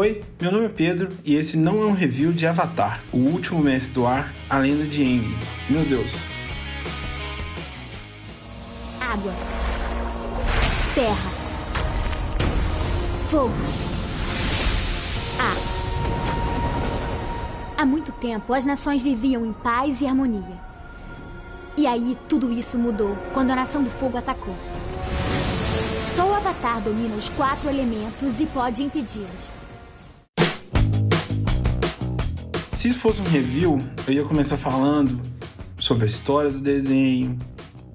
Oi, meu nome é Pedro e esse não é um review de Avatar, o último mestre do ar, a lenda de Aang. Meu Deus. Água. Terra. Fogo. Ar. Há muito tempo, as nações viviam em paz e harmonia. E aí, tudo isso mudou quando a Nação do Fogo atacou. Só o Avatar domina os quatro elementos e pode impedi-los. Se fosse um review, eu ia começar falando sobre a história do desenho,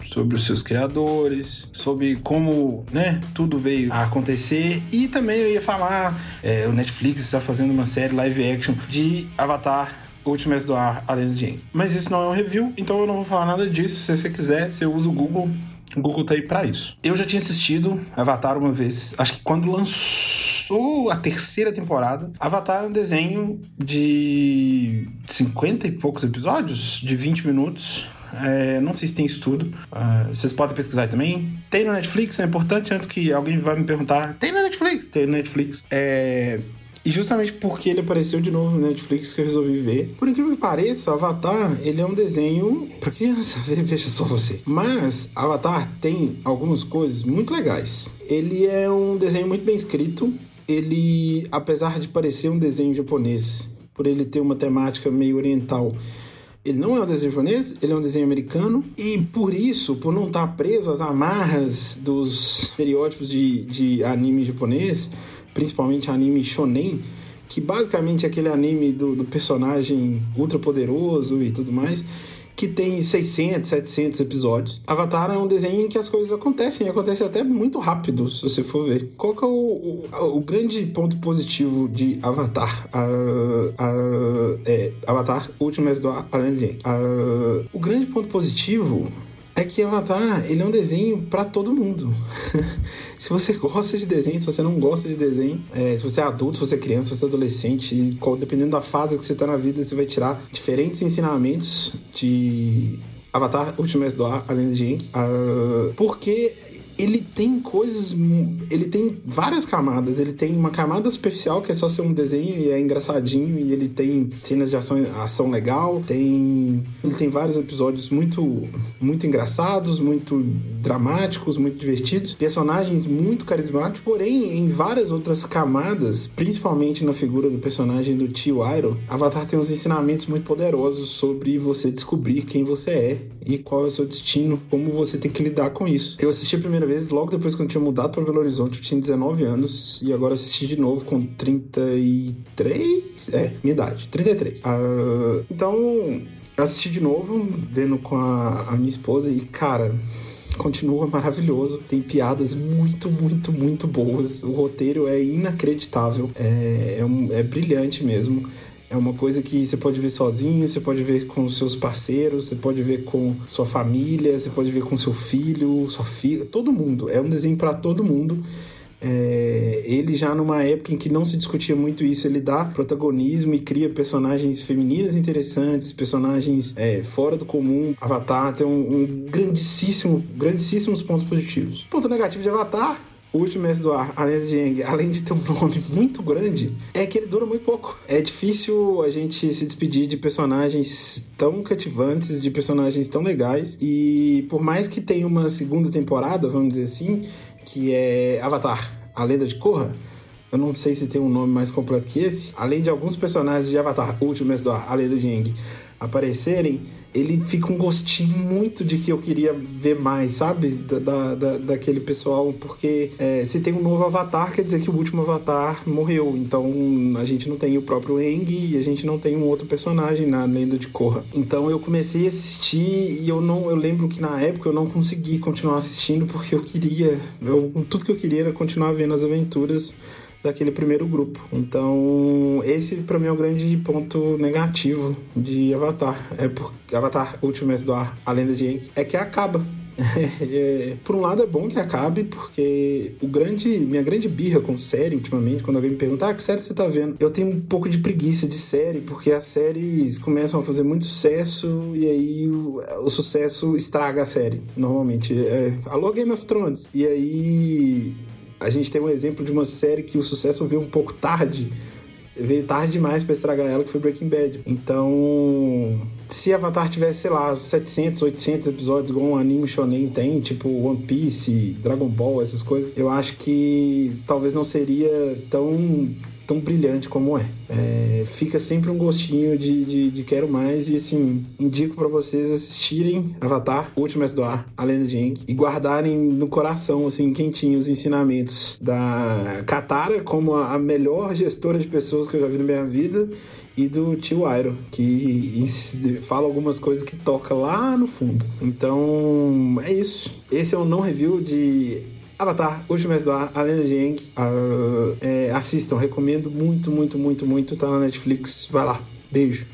sobre os seus criadores, sobre como né, tudo veio a acontecer e também eu ia falar, é, o Netflix está fazendo uma série live action de Avatar Último do Ar, além do Jane. Mas isso não é um review, então eu não vou falar nada disso. Se você quiser, você usa o Google. O Google tá aí pra isso. Eu já tinha assistido Avatar uma vez, acho que quando lançou lançou a terceira temporada. Avatar é um desenho de 50 e poucos episódios, de 20 minutos. É, não sei se tem estudo. Uh, vocês podem pesquisar também. Tem no Netflix, é importante antes que alguém vai me perguntar. Tem no Netflix? Tem no Netflix. É. E justamente porque ele apareceu de novo no Netflix que eu resolvi ver. Por incrível que pareça, Avatar, ele é um desenho para criança, veja só você. Mas Avatar tem algumas coisas muito legais. Ele é um desenho muito bem escrito, ele, apesar de parecer um desenho japonês, por ele ter uma temática meio oriental, ele não é um desenho japonês, ele é um desenho americano. E por isso, por não estar preso às amarras dos estereótipos de, de anime japonês, principalmente anime shonen, que basicamente é aquele anime do, do personagem ultra poderoso e tudo mais, que tem 600, 700 episódios. Avatar é um desenho em que as coisas acontecem, e acontecem até muito rápido, se você for ver. Qual que é o, o, o grande ponto positivo de Avatar? é, Avatar, Últimas do Alan O grande ponto positivo é que Avatar, ele é um desenho para todo mundo. se você gosta de desenho, se você não gosta de desenho, é, se você é adulto, se você é criança, se você é adolescente, dependendo da fase que você tá na vida, você vai tirar diferentes ensinamentos de Avatar, Ultimate do Ar, além de Ink. Uh, porque ele tem coisas. Ele tem várias camadas. Ele tem uma camada superficial que é só ser um desenho e é engraçadinho. E ele tem cenas de ação, ação legal. Tem. Ele tem vários episódios muito, muito engraçados, muito dramáticos, muito divertidos. Personagens muito carismáticos. Porém, em várias outras camadas, principalmente na figura do personagem do tio Iroh, Avatar tem uns ensinamentos muito poderosos sobre você descobrir quem você é e qual é o seu destino, como você tem que lidar com isso. Eu assisti a primeira vez logo depois que eu tinha mudado para Belo Horizonte, eu tinha 19 anos e agora assisti de novo com 33, é, minha idade, 33. Uh, então, assisti de novo, vendo com a, a minha esposa e, cara, continua maravilhoso. Tem piadas muito, muito, muito boas. O roteiro é inacreditável. É, é, um, é brilhante mesmo. É uma coisa que você pode ver sozinho, você pode ver com seus parceiros, você pode ver com sua família, você pode ver com seu filho, sua filha, todo mundo. É um desenho para todo mundo. É, ele já numa época em que não se discutia muito isso, ele dá protagonismo e cria personagens femininas interessantes, personagens é, fora do comum. Avatar tem um, um grandíssimo, grandíssimos pontos positivos. Ponto negativo de Avatar último mês do ar, além de, além de ter um nome muito grande, é que ele dura muito pouco. É difícil a gente se despedir de personagens tão cativantes, de personagens tão legais. E por mais que tenha uma segunda temporada, vamos dizer assim, que é Avatar, a Lenda de Korra, eu não sei se tem um nome mais completo que esse. Além de alguns personagens de Avatar, último mês do ar, a Lenda de Aang, aparecerem, ele fica um gostinho muito de que eu queria ver mais, sabe? Da, da, daquele pessoal, porque é, se tem um novo Avatar, quer dizer que o último Avatar morreu. Então a gente não tem o próprio Aang e a gente não tem um outro personagem na lenda de Korra. Então eu comecei a assistir e eu não. Eu lembro que na época eu não consegui continuar assistindo porque eu queria. Eu, tudo que eu queria era continuar vendo as aventuras daquele primeiro grupo. Então, esse para mim é o grande ponto negativo de Avatar. É porque Avatar Ultimate do Ar, a lenda de Aang, é que acaba. É, por um lado é bom que acabe, porque o grande, minha grande birra com série ultimamente, quando alguém me pergunta, ah, que série você tá vendo? Eu tenho um pouco de preguiça de série, porque as séries começam a fazer muito sucesso e aí o, o sucesso estraga a série, normalmente. É, alô Game of Thrones. E aí a gente tem um exemplo de uma série que o sucesso veio um pouco tarde, veio tarde demais para estragar ela, que foi Breaking Bad. Então, se Avatar tivesse, sei lá, 700, 800 episódios, igual um anime shonen tem, tipo One Piece, Dragon Ball, essas coisas, eu acho que talvez não seria tão tão brilhante como é. é fica sempre um gostinho de, de, de quero mais e assim, indico para vocês assistirem Avatar, Mestre do Ar, a Lenda de Aang, e guardarem no coração, assim, quentinho os ensinamentos da Katara como a, melhor gestora de pessoas que eu já vi na minha vida e do tio Iron, que fala algumas coisas que toca lá no fundo. Então, é isso. Esse é um não review de Avatar, Último Mês do Ar, A Lenda de Aang. Uh, é, assistam, recomendo muito, muito, muito, muito. Tá na Netflix. Vai lá. Beijo.